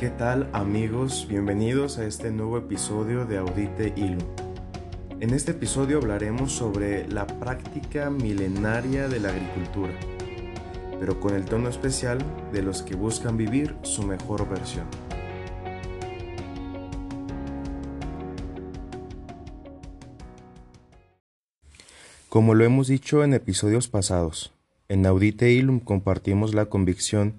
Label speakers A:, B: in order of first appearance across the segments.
A: ¿Qué tal amigos? Bienvenidos a este nuevo episodio de Audite Hilo. En este episodio hablaremos sobre la práctica milenaria de la agricultura, pero con el tono especial de los que buscan vivir su mejor versión. Como lo hemos dicho en episodios pasados, en Audite Ilum compartimos la convicción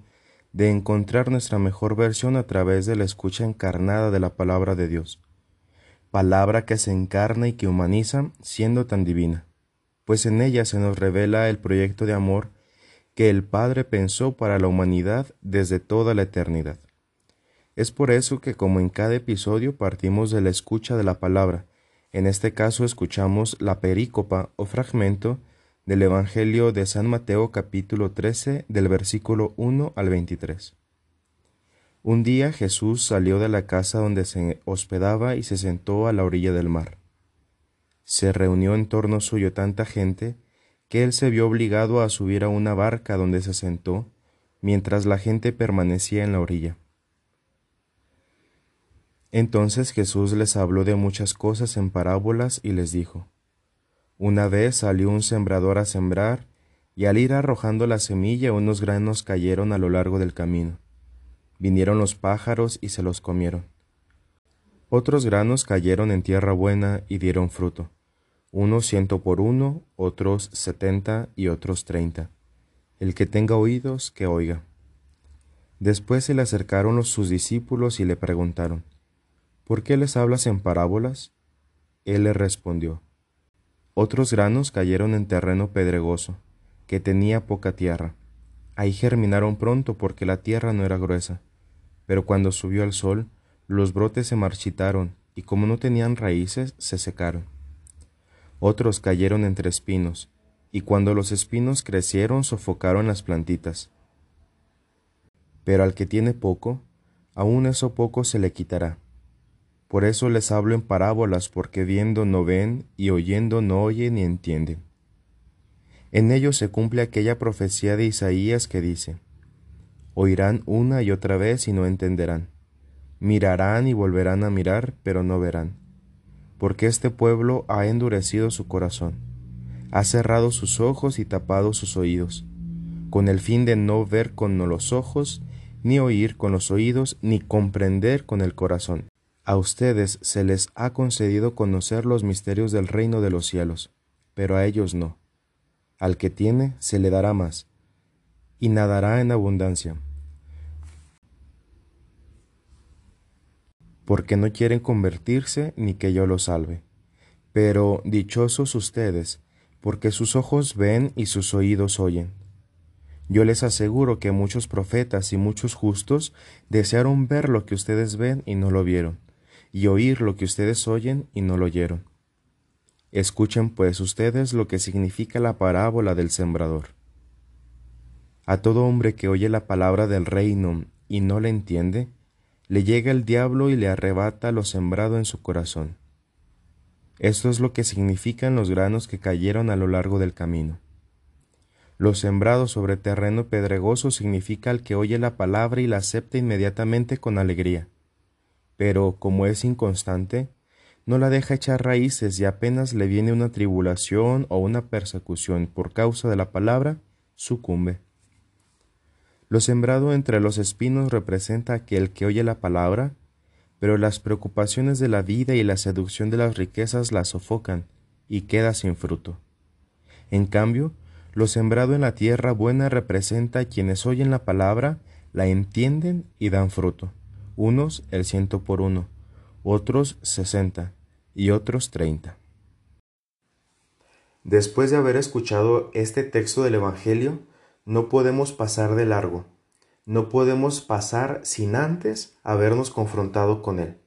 A: de encontrar nuestra mejor versión a través de la escucha encarnada de la palabra de Dios, palabra que se encarna y que humaniza siendo tan divina, pues en ella se nos revela el proyecto de amor que el Padre pensó para la humanidad desde toda la eternidad. Es por eso que como en cada episodio partimos de la escucha de la palabra, en este caso escuchamos la perícopa o fragmento del Evangelio de San Mateo capítulo 13 del versículo 1 al 23. Un día Jesús salió de la casa donde se hospedaba y se sentó a la orilla del mar. Se reunió en torno suyo tanta gente que él se vio obligado a subir a una barca donde se sentó, mientras la gente permanecía en la orilla. Entonces Jesús les habló de muchas cosas en parábolas y les dijo, Una vez salió un sembrador a sembrar, y al ir arrojando la semilla unos granos cayeron a lo largo del camino. Vinieron los pájaros y se los comieron. Otros granos cayeron en tierra buena y dieron fruto, unos ciento por uno, otros setenta y otros treinta. El que tenga oídos, que oiga. Después se le acercaron los sus discípulos y le preguntaron, ¿Por qué les hablas en parábolas? Él les respondió, Otros granos cayeron en terreno pedregoso, que tenía poca tierra. Ahí germinaron pronto porque la tierra no era gruesa, pero cuando subió el sol, los brotes se marchitaron y como no tenían raíces, se secaron. Otros cayeron entre espinos, y cuando los espinos crecieron sofocaron las plantitas. Pero al que tiene poco, aun eso poco se le quitará. Por eso les hablo en parábolas, porque viendo no ven y oyendo no oyen ni entienden. En ellos se cumple aquella profecía de Isaías que dice, Oirán una y otra vez y no entenderán. Mirarán y volverán a mirar, pero no verán. Porque este pueblo ha endurecido su corazón, ha cerrado sus ojos y tapado sus oídos, con el fin de no ver con los ojos, ni oír con los oídos, ni comprender con el corazón a ustedes se les ha concedido conocer los misterios del reino de los cielos, pero a ellos no. Al que tiene se le dará más, y nadará en abundancia. Porque no quieren convertirse ni que yo los salve. Pero dichosos ustedes, porque sus ojos ven y sus oídos oyen. Yo les aseguro que muchos profetas y muchos justos desearon ver lo que ustedes ven y no lo vieron y oír lo que ustedes oyen y no lo oyeron. Escuchen pues ustedes lo que significa la parábola del sembrador. A todo hombre que oye la palabra del reino y no le entiende, le llega el diablo y le arrebata lo sembrado en su corazón. Esto es lo que significan los granos que cayeron a lo largo del camino. Lo sembrado sobre terreno pedregoso significa el que oye la palabra y la acepta inmediatamente con alegría pero como es inconstante, no la deja echar raíces y apenas le viene una tribulación o una persecución por causa de la palabra, sucumbe. Lo sembrado entre los espinos representa aquel que oye la palabra, pero las preocupaciones de la vida y la seducción de las riquezas la sofocan y queda sin fruto. En cambio, lo sembrado en la tierra buena representa a quienes oyen la palabra, la entienden y dan fruto unos el ciento por uno, otros sesenta y otros treinta. Después de haber escuchado este texto del Evangelio, no podemos pasar de largo, no podemos pasar sin antes habernos confrontado con él.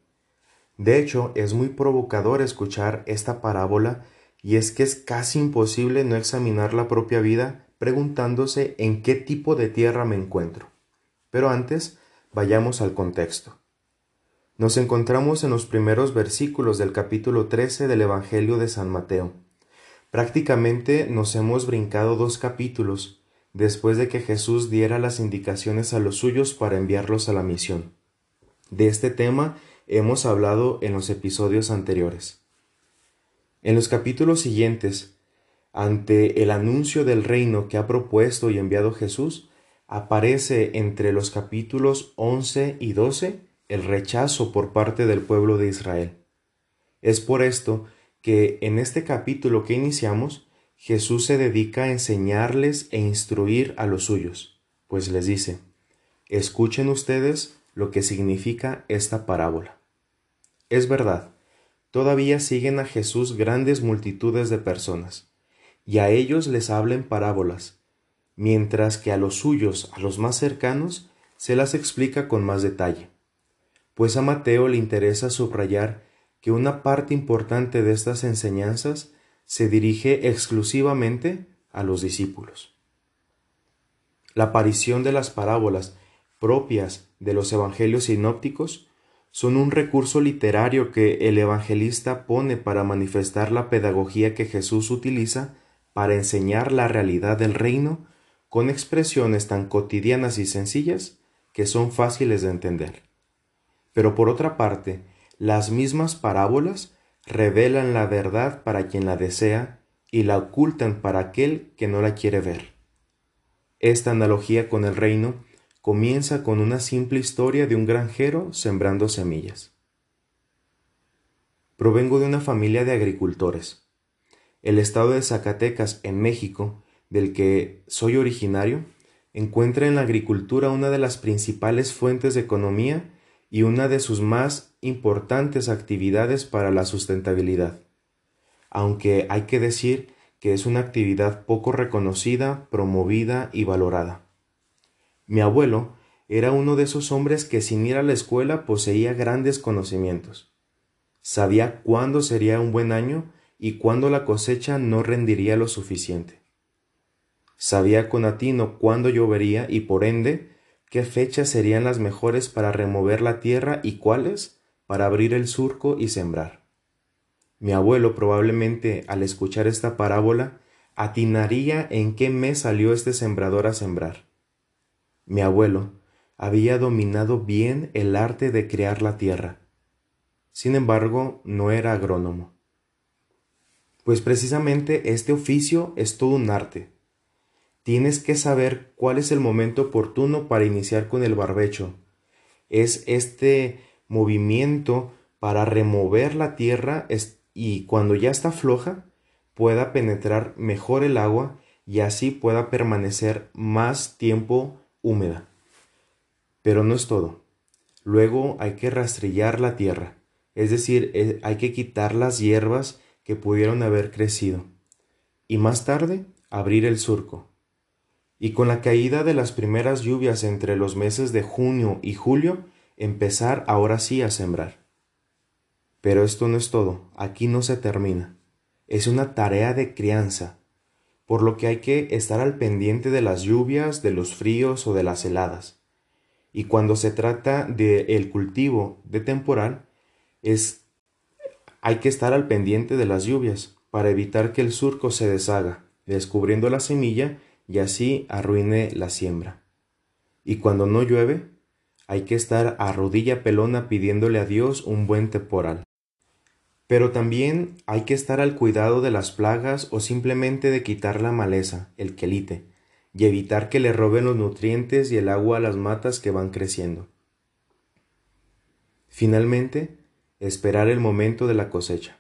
A: De hecho, es muy provocador escuchar esta parábola y es que es casi imposible no examinar la propia vida preguntándose en qué tipo de tierra me encuentro. Pero antes, Vayamos al contexto. Nos encontramos en los primeros versículos del capítulo 13 del Evangelio de San Mateo. Prácticamente nos hemos brincado dos capítulos, después de que Jesús diera las indicaciones a los suyos para enviarlos a la misión. De este tema hemos hablado en los episodios anteriores. En los capítulos siguientes, ante el anuncio del reino que ha propuesto y enviado Jesús, aparece entre los capítulos 11 y 12 el rechazo por parte del pueblo de Israel. Es por esto que en este capítulo que iniciamos, Jesús se dedica a enseñarles e instruir a los suyos, pues les dice, escuchen ustedes lo que significa esta parábola. Es verdad, todavía siguen a Jesús grandes multitudes de personas, y a ellos les hablen parábolas, mientras que a los suyos, a los más cercanos, se las explica con más detalle. Pues a Mateo le interesa subrayar que una parte importante de estas enseñanzas se dirige exclusivamente a los discípulos. La aparición de las parábolas propias de los evangelios sinópticos son un recurso literario que el evangelista pone para manifestar la pedagogía que Jesús utiliza para enseñar la realidad del reino con expresiones tan cotidianas y sencillas que son fáciles de entender. Pero por otra parte, las mismas parábolas revelan la verdad para quien la desea y la ocultan para aquel que no la quiere ver. Esta analogía con el reino comienza con una simple historia de un granjero sembrando semillas. Provengo de una familia de agricultores. El estado de Zacatecas, en México, del que soy originario, encuentra en la agricultura una de las principales fuentes de economía y una de sus más importantes actividades para la sustentabilidad, aunque hay que decir que es una actividad poco reconocida, promovida y valorada. Mi abuelo era uno de esos hombres que sin ir a la escuela poseía grandes conocimientos. Sabía cuándo sería un buen año y cuándo la cosecha no rendiría lo suficiente. Sabía con atino cuándo llovería y por ende qué fechas serían las mejores para remover la tierra y cuáles para abrir el surco y sembrar. Mi abuelo probablemente al escuchar esta parábola atinaría en qué mes salió este sembrador a sembrar. Mi abuelo había dominado bien el arte de crear la tierra. Sin embargo, no era agrónomo. Pues precisamente este oficio es todo un arte Tienes que saber cuál es el momento oportuno para iniciar con el barbecho. Es este movimiento para remover la tierra y cuando ya está floja pueda penetrar mejor el agua y así pueda permanecer más tiempo húmeda. Pero no es todo. Luego hay que rastrillar la tierra, es decir, eh, hay que quitar las hierbas que pudieron haber crecido. Y más tarde abrir el surco y con la caída de las primeras lluvias entre los meses de junio y julio, empezar ahora sí a sembrar. Pero esto no es todo, aquí no se termina. Es una tarea de crianza, por lo que hay que estar al pendiente de las lluvias, de los fríos o de las heladas. Y cuando se trata del el cultivo de temporal, es hay que estar al pendiente de las lluvias para evitar que el surco se deshaga, descubriendo la semilla y así arruine la siembra. Y cuando no llueve, hay que estar a rodilla pelona pidiéndole a Dios un buen temporal. Pero también hay que estar al cuidado de las plagas o simplemente de quitar la maleza, el quelite, y evitar que le roben los nutrientes y el agua a las matas que van creciendo. Finalmente, esperar el momento de la cosecha.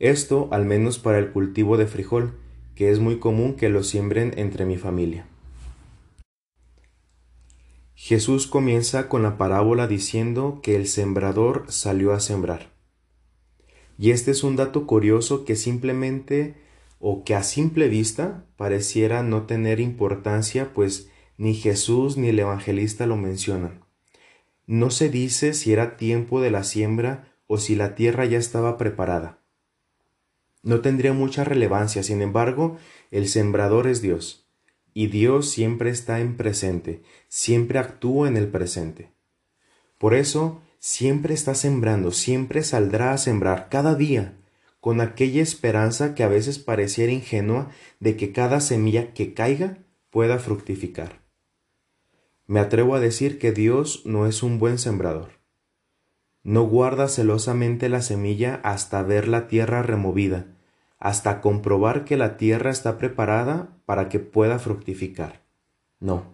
A: Esto al menos para el cultivo de frijol, que es muy común que lo siembren entre mi familia. Jesús comienza con la parábola diciendo que el sembrador salió a sembrar. Y este es un dato curioso que simplemente o que a simple vista pareciera no tener importancia, pues ni Jesús ni el evangelista lo mencionan. No se dice si era tiempo de la siembra o si la tierra ya estaba preparada no tendría mucha relevancia, sin embargo, el sembrador es Dios, y Dios siempre está en presente, siempre actúa en el presente. Por eso, siempre está sembrando, siempre saldrá a sembrar cada día, con aquella esperanza que a veces pareciera ingenua de que cada semilla que caiga pueda fructificar. Me atrevo a decir que Dios no es un buen sembrador. No guarda celosamente la semilla hasta ver la tierra removida, hasta comprobar que la tierra está preparada para que pueda fructificar. No,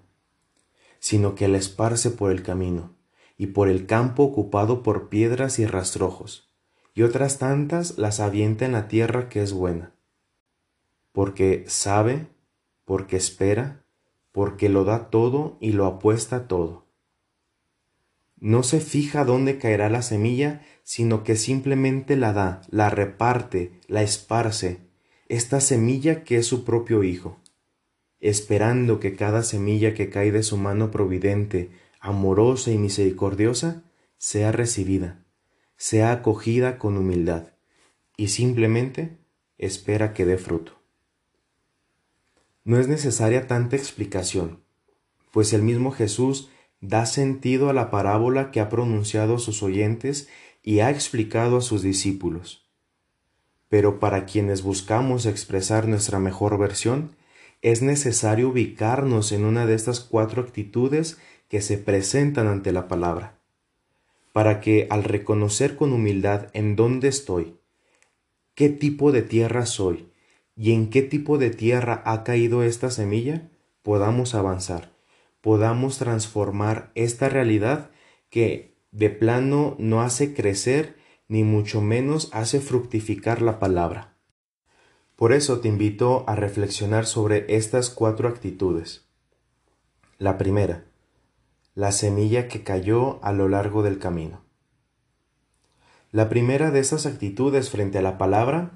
A: sino que la esparce por el camino, y por el campo ocupado por piedras y rastrojos, y otras tantas las avienta en la tierra que es buena. Porque sabe, porque espera, porque lo da todo y lo apuesta todo. No se fija dónde caerá la semilla, sino que simplemente la da, la reparte, la esparce, esta semilla que es su propio Hijo, esperando que cada semilla que cae de su mano providente, amorosa y misericordiosa, sea recibida, sea acogida con humildad, y simplemente espera que dé fruto. No es necesaria tanta explicación, pues el mismo Jesús da sentido a la parábola que ha pronunciado a sus oyentes y ha explicado a sus discípulos. Pero para quienes buscamos expresar nuestra mejor versión, es necesario ubicarnos en una de estas cuatro actitudes que se presentan ante la palabra, para que al reconocer con humildad en dónde estoy, qué tipo de tierra soy, y en qué tipo de tierra ha caído esta semilla, podamos avanzar, podamos transformar esta realidad que de plano no hace crecer ni mucho menos hace fructificar la palabra. Por eso te invito a reflexionar sobre estas cuatro actitudes. La primera, la semilla que cayó a lo largo del camino. La primera de esas actitudes frente a la palabra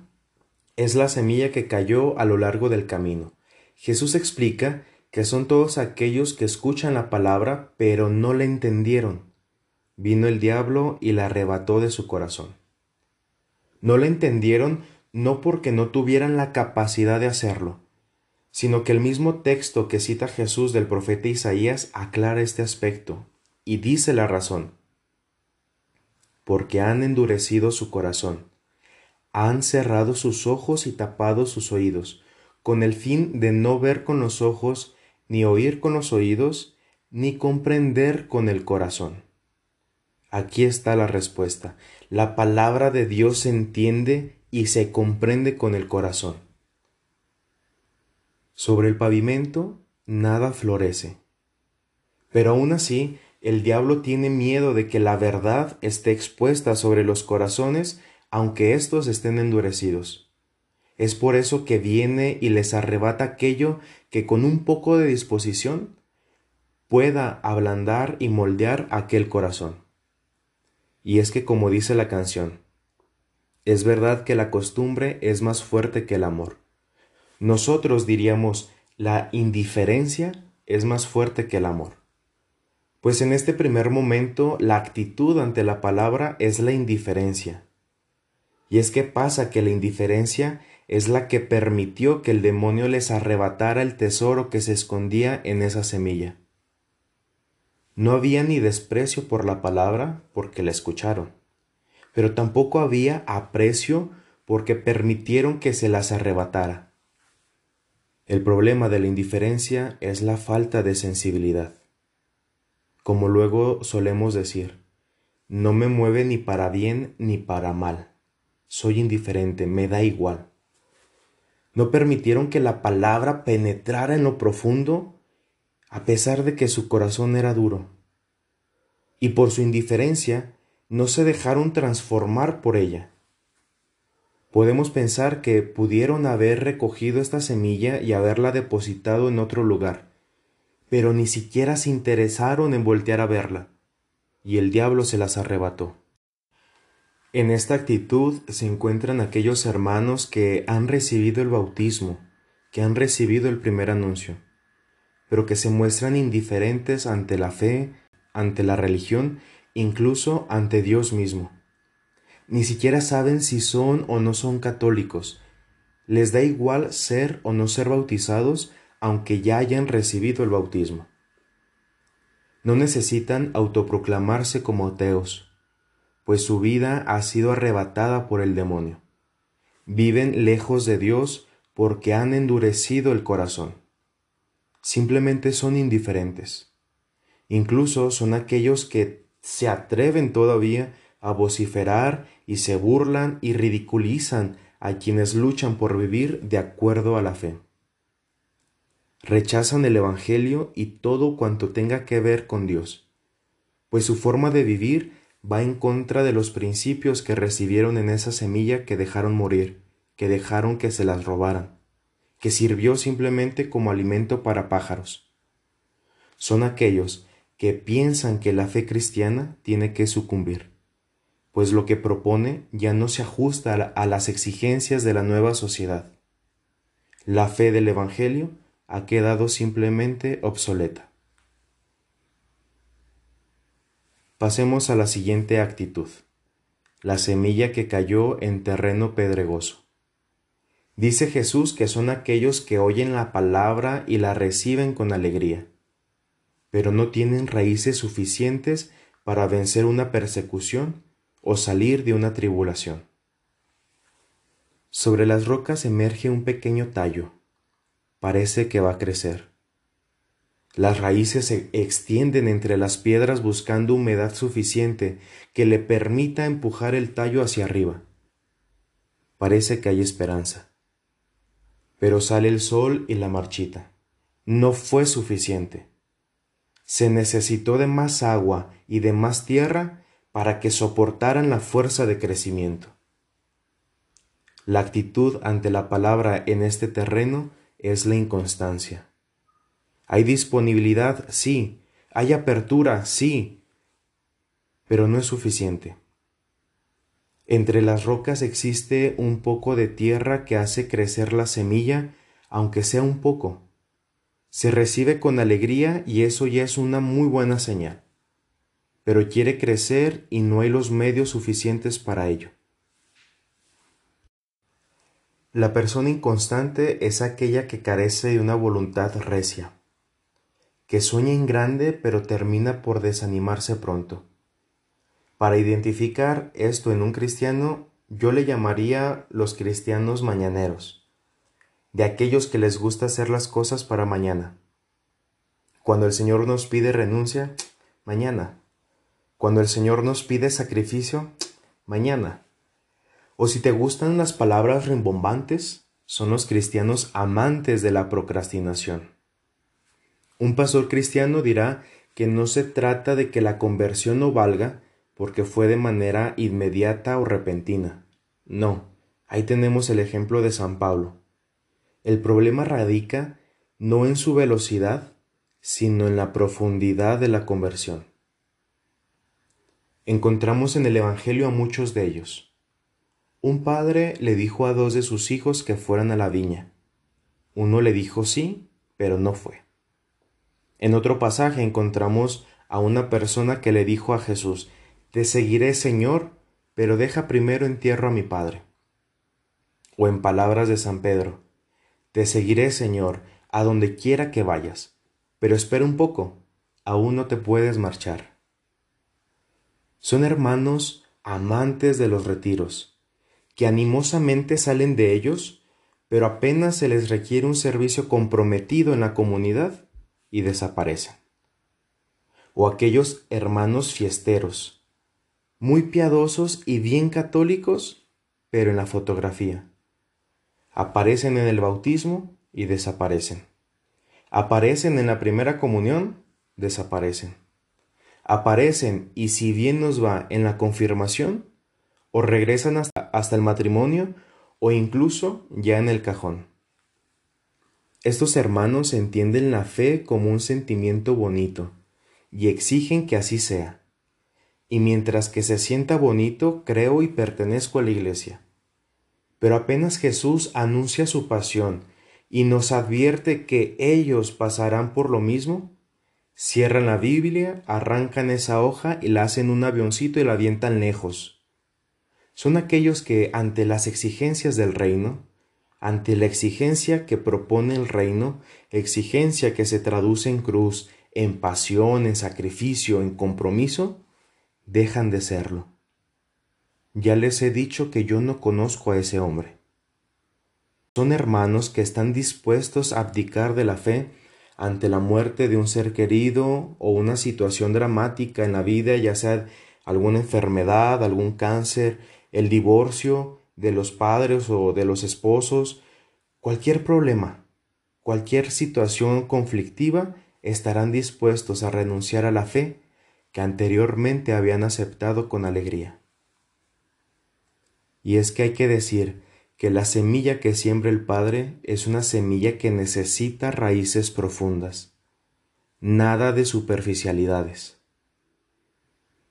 A: es la semilla que cayó a lo largo del camino. Jesús explica que son todos aquellos que escuchan la palabra pero no la entendieron. Vino el diablo y la arrebató de su corazón. No la entendieron no porque no tuvieran la capacidad de hacerlo, sino que el mismo texto que cita Jesús del profeta Isaías aclara este aspecto y dice la razón. Porque han endurecido su corazón han cerrado sus ojos y tapado sus oídos, con el fin de no ver con los ojos, ni oír con los oídos, ni comprender con el corazón. Aquí está la respuesta. La palabra de Dios se entiende y se comprende con el corazón. Sobre el pavimento nada florece. Pero aún así, el diablo tiene miedo de que la verdad esté expuesta sobre los corazones aunque éstos estén endurecidos. Es por eso que viene y les arrebata aquello que con un poco de disposición pueda ablandar y moldear aquel corazón. Y es que como dice la canción, es verdad que la costumbre es más fuerte que el amor. Nosotros diríamos, la indiferencia es más fuerte que el amor. Pues en este primer momento la actitud ante la palabra es la indiferencia. Y es que pasa que la indiferencia es la que permitió que el demonio les arrebatara el tesoro que se escondía en esa semilla. No había ni desprecio por la palabra porque la escucharon, pero tampoco había aprecio porque permitieron que se las arrebatara. El problema de la indiferencia es la falta de sensibilidad. Como luego solemos decir, no me mueve ni para bien ni para mal soy indiferente, me da igual. No permitieron que la palabra penetrara en lo profundo a pesar de que su corazón era duro. Y por su indiferencia no se dejaron transformar por ella. Podemos pensar que pudieron haber recogido esta semilla y haberla depositado en otro lugar, pero ni siquiera se interesaron en voltear a verla, y el diablo se las arrebató. En esta actitud se encuentran aquellos hermanos que han recibido el bautismo, que han recibido el primer anuncio, pero que se muestran indiferentes ante la fe, ante la religión, incluso ante Dios mismo. Ni siquiera saben si son o no son católicos. Les da igual ser o no ser bautizados aunque ya hayan recibido el bautismo. No necesitan autoproclamarse como ateos pues su vida ha sido arrebatada por el demonio. Viven lejos de Dios porque han endurecido el corazón. simplemente son indiferentes. Incluso son aquellos que se atreven todavía a vociferar y se burlan y ridiculizan a quienes luchan por vivir de acuerdo a la fe. Rechazan el Evangelio y todo cuanto tenga que ver con Dios, pues su forma de vivir va en contra de los principios que recibieron en esa semilla que dejaron morir, que dejaron que se las robaran, que sirvió simplemente como alimento para pájaros. Son aquellos que piensan que la fe cristiana tiene que sucumbir pues lo que propone ya no se ajusta a las exigencias de la nueva sociedad. La fe del Evangelio ha quedado simplemente obsoleta. Pasemos a la siguiente actitud, la semilla que cayó en terreno pedregoso. Dice Jesús que son aquellos que oyen la palabra y la reciben con alegría, pero no tienen raíces suficientes para vencer una persecución o salir de una tribulación. Sobre las rocas emerge un pequeño tallo. Parece que va a crecer. Las raíces se extienden entre las piedras buscando humedad suficiente que le permita empujar el tallo hacia arriba. Parece que hay esperanza. Pero sale el sol y la marchita. No fue suficiente. Se necesitó de más agua y de más tierra para que soportaran la fuerza de crecimiento. La actitud ante la palabra en este terreno es la inconstancia. Hay disponibilidad, sí, hay apertura, sí, pero no es suficiente. Entre las rocas existe un poco de tierra que hace crecer la semilla, aunque sea un poco. Se recibe con alegría y eso ya es una muy buena señal pero quiere crecer y no hay los medios suficientes para ello. La persona inconstante es aquella que carece de una voluntad recia, que sueña en grande pero termina por desanimarse pronto. Para identificar esto en un cristiano, yo le llamaría los cristianos mañaneros, de aquellos que les gusta hacer las cosas para mañana. Cuando el Señor nos pide renuncia, mañana. Cuando el Señor nos pide sacrificio, mañana. O si te gustan las palabras rimbombantes, son los cristianos amantes de la procrastinación. Un pastor cristiano dirá que no se trata de que la conversión no valga porque fue de manera inmediata o repentina. No, ahí tenemos el ejemplo de San Pablo. El problema radica no en su velocidad, sino en la profundidad de la conversión encontramos en el Evangelio a muchos de ellos. Un padre le dijo a dos de sus hijos que fueran a la viña. Uno le dijo sí, pero no fue. En otro pasaje encontramos a una persona que le dijo a Jesús, Te seguiré, Señor, pero deja primero entierro a mi padre. O en palabras de San Pedro, Te seguiré, Señor, a donde quiera que vayas, pero espera un poco, aún no te puedes marchar. Son hermanos amantes de los retiros, que animosamente salen de ellos, pero apenas se les requiere un servicio comprometido en la comunidad y desaparecen. O aquellos hermanos fiesteros, muy piadosos y bien católicos, pero en la fotografía. Aparecen en el bautismo y desaparecen. Aparecen en la primera comunión, desaparecen aparecen y si bien nos va en la confirmación, o regresan hasta, hasta el matrimonio o incluso ya en el cajón. Estos hermanos entienden la fe como un sentimiento bonito y exigen que así sea. Y mientras que se sienta bonito, creo y pertenezco a la iglesia. Pero apenas Jesús anuncia su pasión y nos advierte que ellos pasarán por lo mismo, Cierran la Biblia, arrancan esa hoja y la hacen un avioncito y la avientan lejos. Son aquellos que ante las exigencias del reino, ante la exigencia que propone el reino, exigencia que se traduce en cruz, en pasión, en sacrificio, en compromiso, dejan de serlo. Ya les he dicho que yo no conozco a ese hombre. Son hermanos que están dispuestos a abdicar de la fe ante la muerte de un ser querido o una situación dramática en la vida, ya sea alguna enfermedad, algún cáncer, el divorcio de los padres o de los esposos, cualquier problema, cualquier situación conflictiva, estarán dispuestos a renunciar a la fe que anteriormente habían aceptado con alegría. Y es que hay que decir que la semilla que siembra el Padre es una semilla que necesita raíces profundas, nada de superficialidades.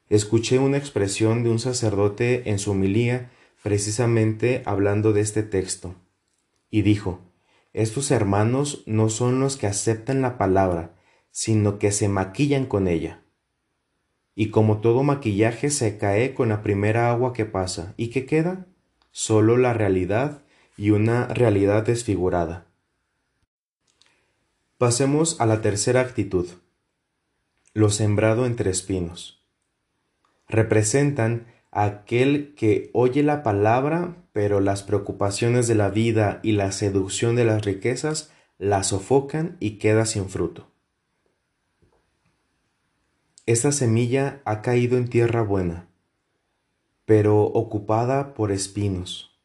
A: Escuché una expresión de un sacerdote en su homilía precisamente hablando de este texto, y dijo, estos hermanos no son los que aceptan la palabra, sino que se maquillan con ella. Y como todo maquillaje se cae con la primera agua que pasa, ¿y qué queda? Solo la realidad y una realidad desfigurada. Pasemos a la tercera actitud, lo sembrado entre espinos. Representan aquel que oye la palabra, pero las preocupaciones de la vida y la seducción de las riquezas la sofocan y queda sin fruto. Esta semilla ha caído en tierra buena, pero ocupada por espinos.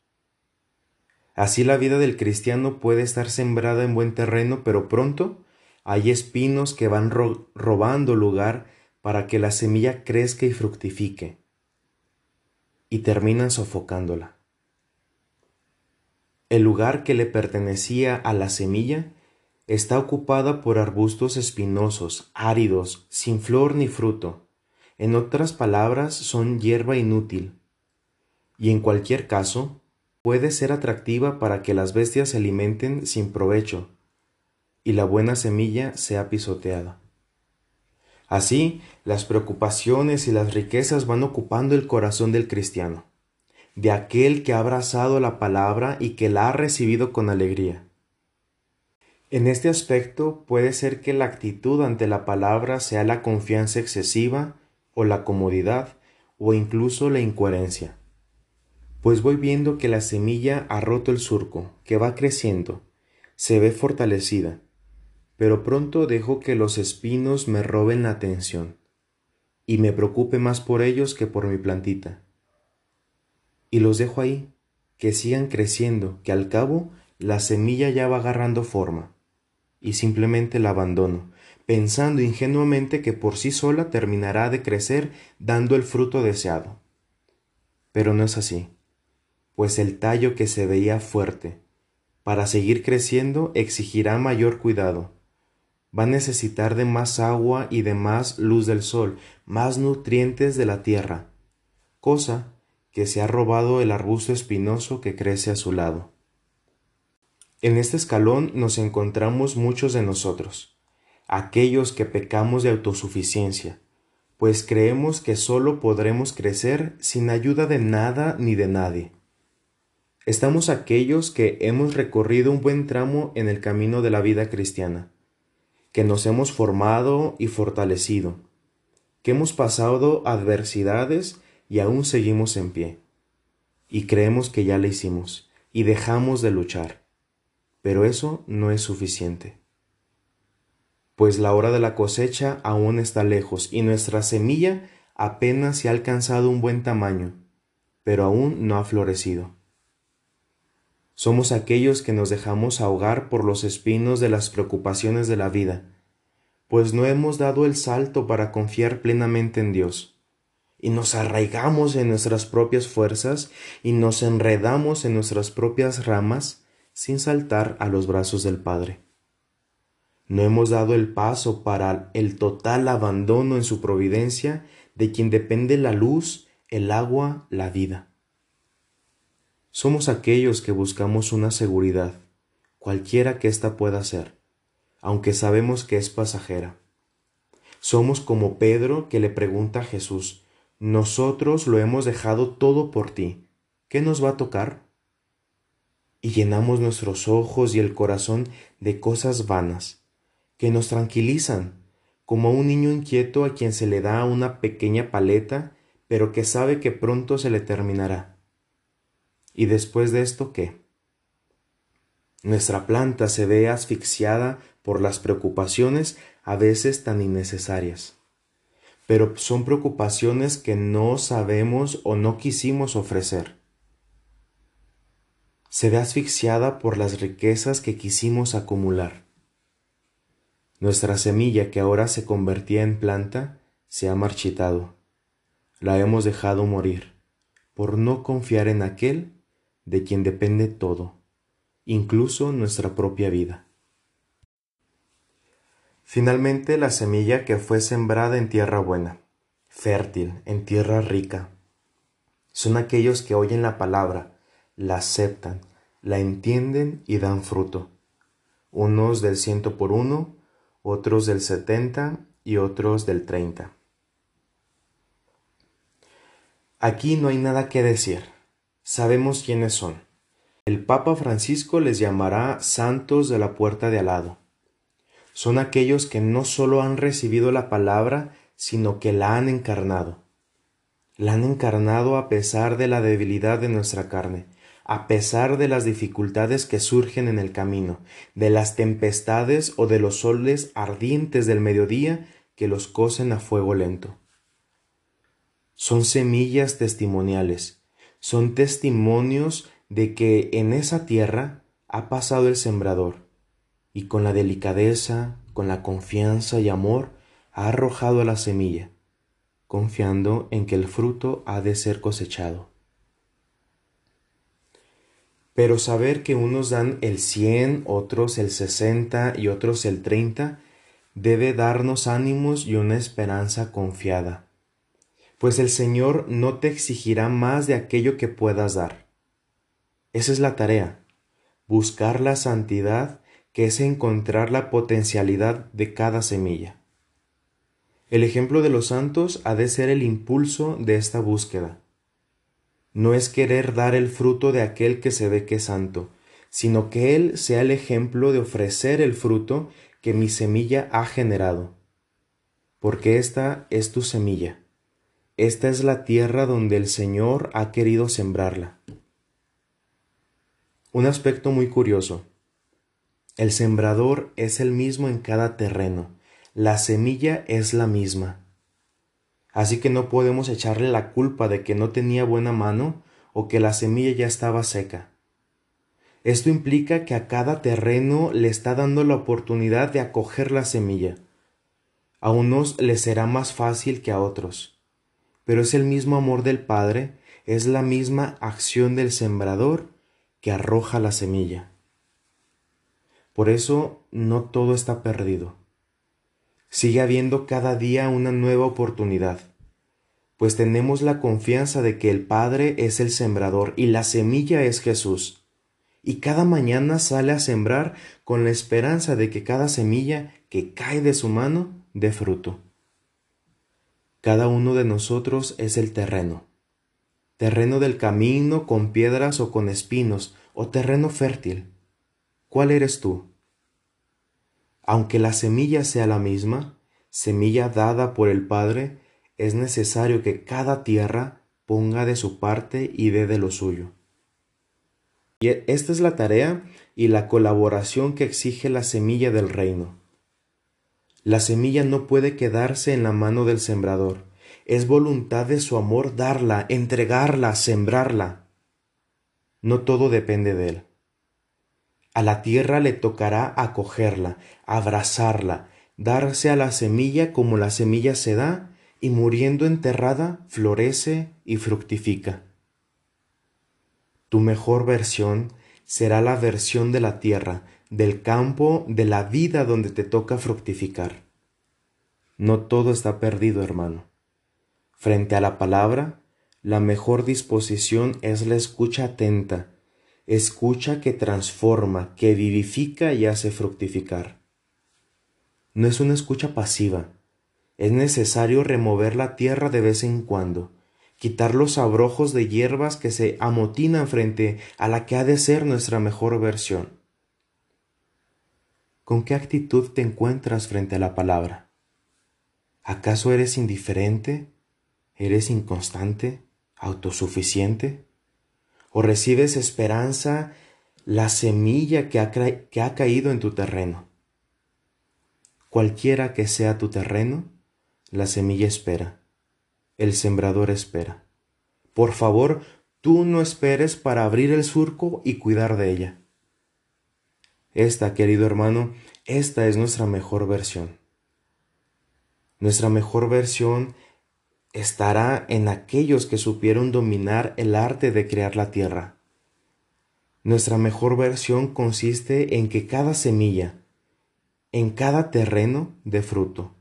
A: Así la vida del cristiano puede estar sembrada en buen terreno, pero pronto hay espinos que van robando lugar para que la semilla crezca y fructifique, y terminan sofocándola. El lugar que le pertenecía a la semilla está ocupada por arbustos espinosos, áridos, sin flor ni fruto. En otras palabras, son hierba inútil. Y en cualquier caso, puede ser atractiva para que las bestias se alimenten sin provecho, y la buena semilla sea pisoteada. Así, las preocupaciones y las riquezas van ocupando el corazón del cristiano, de aquel que ha abrazado la palabra y que la ha recibido con alegría. En este aspecto puede ser que la actitud ante la palabra sea la confianza excesiva o la comodidad o incluso la incoherencia. Pues voy viendo que la semilla ha roto el surco, que va creciendo, se ve fortalecida, pero pronto dejo que los espinos me roben la atención y me preocupe más por ellos que por mi plantita. Y los dejo ahí, que sigan creciendo, que al cabo la semilla ya va agarrando forma y simplemente la abandono, pensando ingenuamente que por sí sola terminará de crecer dando el fruto deseado. Pero no es así, pues el tallo que se veía fuerte, para seguir creciendo exigirá mayor cuidado. Va a necesitar de más agua y de más luz del sol, más nutrientes de la tierra, cosa que se ha robado el arbusto espinoso que crece a su lado. En este escalón nos encontramos muchos de nosotros, aquellos que pecamos de autosuficiencia, pues creemos que solo podremos crecer sin ayuda de nada ni de nadie. Estamos aquellos que hemos recorrido un buen tramo en el camino de la vida cristiana, que nos hemos formado y fortalecido, que hemos pasado adversidades y aún seguimos en pie, y creemos que ya le hicimos, y dejamos de luchar. Pero eso no es suficiente. Pues la hora de la cosecha aún está lejos y nuestra semilla apenas se ha alcanzado un buen tamaño, pero aún no ha florecido. Somos aquellos que nos dejamos ahogar por los espinos de las preocupaciones de la vida, pues no hemos dado el salto para confiar plenamente en Dios, y nos arraigamos en nuestras propias fuerzas y nos enredamos en nuestras propias ramas sin saltar a los brazos del Padre. No hemos dado el paso para el total abandono en su providencia de quien depende la luz, el agua, la vida. Somos aquellos que buscamos una seguridad, cualquiera que ésta pueda ser, aunque sabemos que es pasajera. Somos como Pedro que le pregunta a Jesús, nosotros lo hemos dejado todo por ti, ¿qué nos va a tocar? y llenamos nuestros ojos y el corazón de cosas vanas, que nos tranquilizan, como a un niño inquieto a quien se le da una pequeña paleta, pero que sabe que pronto se le terminará. ¿Y después de esto qué? Nuestra planta se ve asfixiada por las preocupaciones a veces tan innecesarias. Pero son preocupaciones que no sabemos o no quisimos ofrecer. Se ve asfixiada por las riquezas que quisimos acumular. Nuestra semilla que ahora se convertía en planta se ha marchitado. La hemos dejado morir por no confiar en aquel de quien depende todo, incluso nuestra propia vida. Finalmente la semilla que fue sembrada en tierra buena, fértil, en tierra rica, son aquellos que oyen la palabra, la aceptan, la entienden y dan fruto, unos del ciento por uno, otros del setenta y otros del treinta. Aquí no hay nada que decir. Sabemos quiénes son. El Papa Francisco les llamará santos de la puerta de al. Son aquellos que no solo han recibido la palabra, sino que la han encarnado. La han encarnado a pesar de la debilidad de nuestra carne, a pesar de las dificultades que surgen en el camino, de las tempestades o de los soles ardientes del mediodía que los cosen a fuego lento son semillas testimoniales, son testimonios de que en esa tierra ha pasado el sembrador y con la delicadeza, con la confianza y amor ha arrojado la semilla, confiando en que el fruto ha de ser cosechado. Pero saber que unos dan el cien, otros el sesenta y otros el treinta, debe darnos ánimos y una esperanza confiada pues el Señor no te exigirá más de aquello que puedas dar. Esa es la tarea, buscar la santidad que es encontrar la potencialidad de cada semilla. El ejemplo de los santos ha de ser el impulso de esta búsqueda. No es querer dar el fruto de aquel que se ve que es santo, sino que Él sea el ejemplo de ofrecer el fruto que mi semilla ha generado. Porque esta es tu semilla. Esta es la tierra donde el Señor ha querido sembrarla. Un aspecto muy curioso. El sembrador es el mismo en cada terreno. La semilla es la misma. Así que no podemos echarle la culpa de que no tenía buena mano o que la semilla ya estaba seca. Esto implica que a cada terreno le está dando la oportunidad de acoger la semilla. A unos les será más fácil que a otros pero es el mismo amor del Padre, es la misma acción del sembrador que arroja la semilla. Por eso no todo está perdido. Sigue habiendo cada día una nueva oportunidad, pues tenemos la confianza de que el Padre es el sembrador y la semilla es Jesús. Y cada mañana sale a sembrar con la esperanza de que cada semilla que cae de su mano dé fruto. Cada uno de nosotros es el terreno. Terreno del camino con piedras o con espinos, o terreno fértil. ¿Cuál eres tú? Aunque la semilla sea la misma, semilla dada por el Padre, es necesario que cada tierra ponga de su parte y dé de lo suyo. Y esta es la tarea y la colaboración que exige la semilla del reino. La semilla no puede quedarse en la mano del sembrador. Es voluntad de su amor darla, entregarla, sembrarla. No todo depende de él. A la tierra le tocará acogerla, abrazarla, darse a la semilla como la semilla se da, y muriendo enterrada, florece y fructifica. Tu mejor versión será la versión de la tierra, del campo de la vida donde te toca fructificar. No todo está perdido, hermano. Frente a la palabra, la mejor disposición es la escucha atenta, escucha que transforma, que vivifica y hace fructificar. No es una escucha pasiva, es necesario remover la tierra de vez en cuando, quitar los abrojos de hierbas que se amotinan frente a la que ha de ser nuestra mejor versión. ¿Con qué actitud te encuentras frente a la palabra? ¿Acaso eres indiferente? ¿Eres inconstante? ¿Autosuficiente? ¿O recibes esperanza la semilla que ha, que ha caído en tu terreno? Cualquiera que sea tu terreno, la semilla espera, el sembrador espera. Por favor, tú no esperes para abrir el surco y cuidar de ella. Esta, querido hermano, esta es nuestra mejor versión. Nuestra mejor versión estará en aquellos que supieron dominar el arte de crear la tierra. Nuestra mejor versión consiste en que cada semilla, en cada terreno de fruto,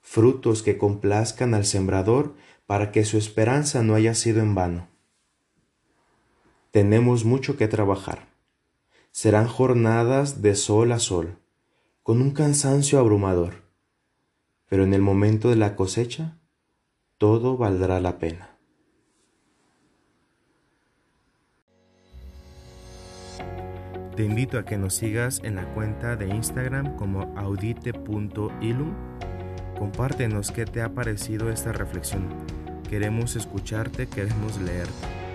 A: frutos que complazcan al sembrador para que su esperanza no haya sido en vano. Tenemos mucho que trabajar. Serán jornadas de sol a sol, con un cansancio abrumador, pero en el momento de la cosecha, todo valdrá la pena. Te invito a que nos sigas en la cuenta de Instagram como audite.ilum. Compártenos qué te ha parecido esta reflexión. Queremos escucharte, queremos leerte.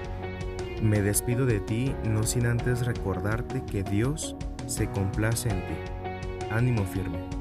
A: Me despido de ti no sin antes recordarte que Dios se complace en ti. Ánimo firme.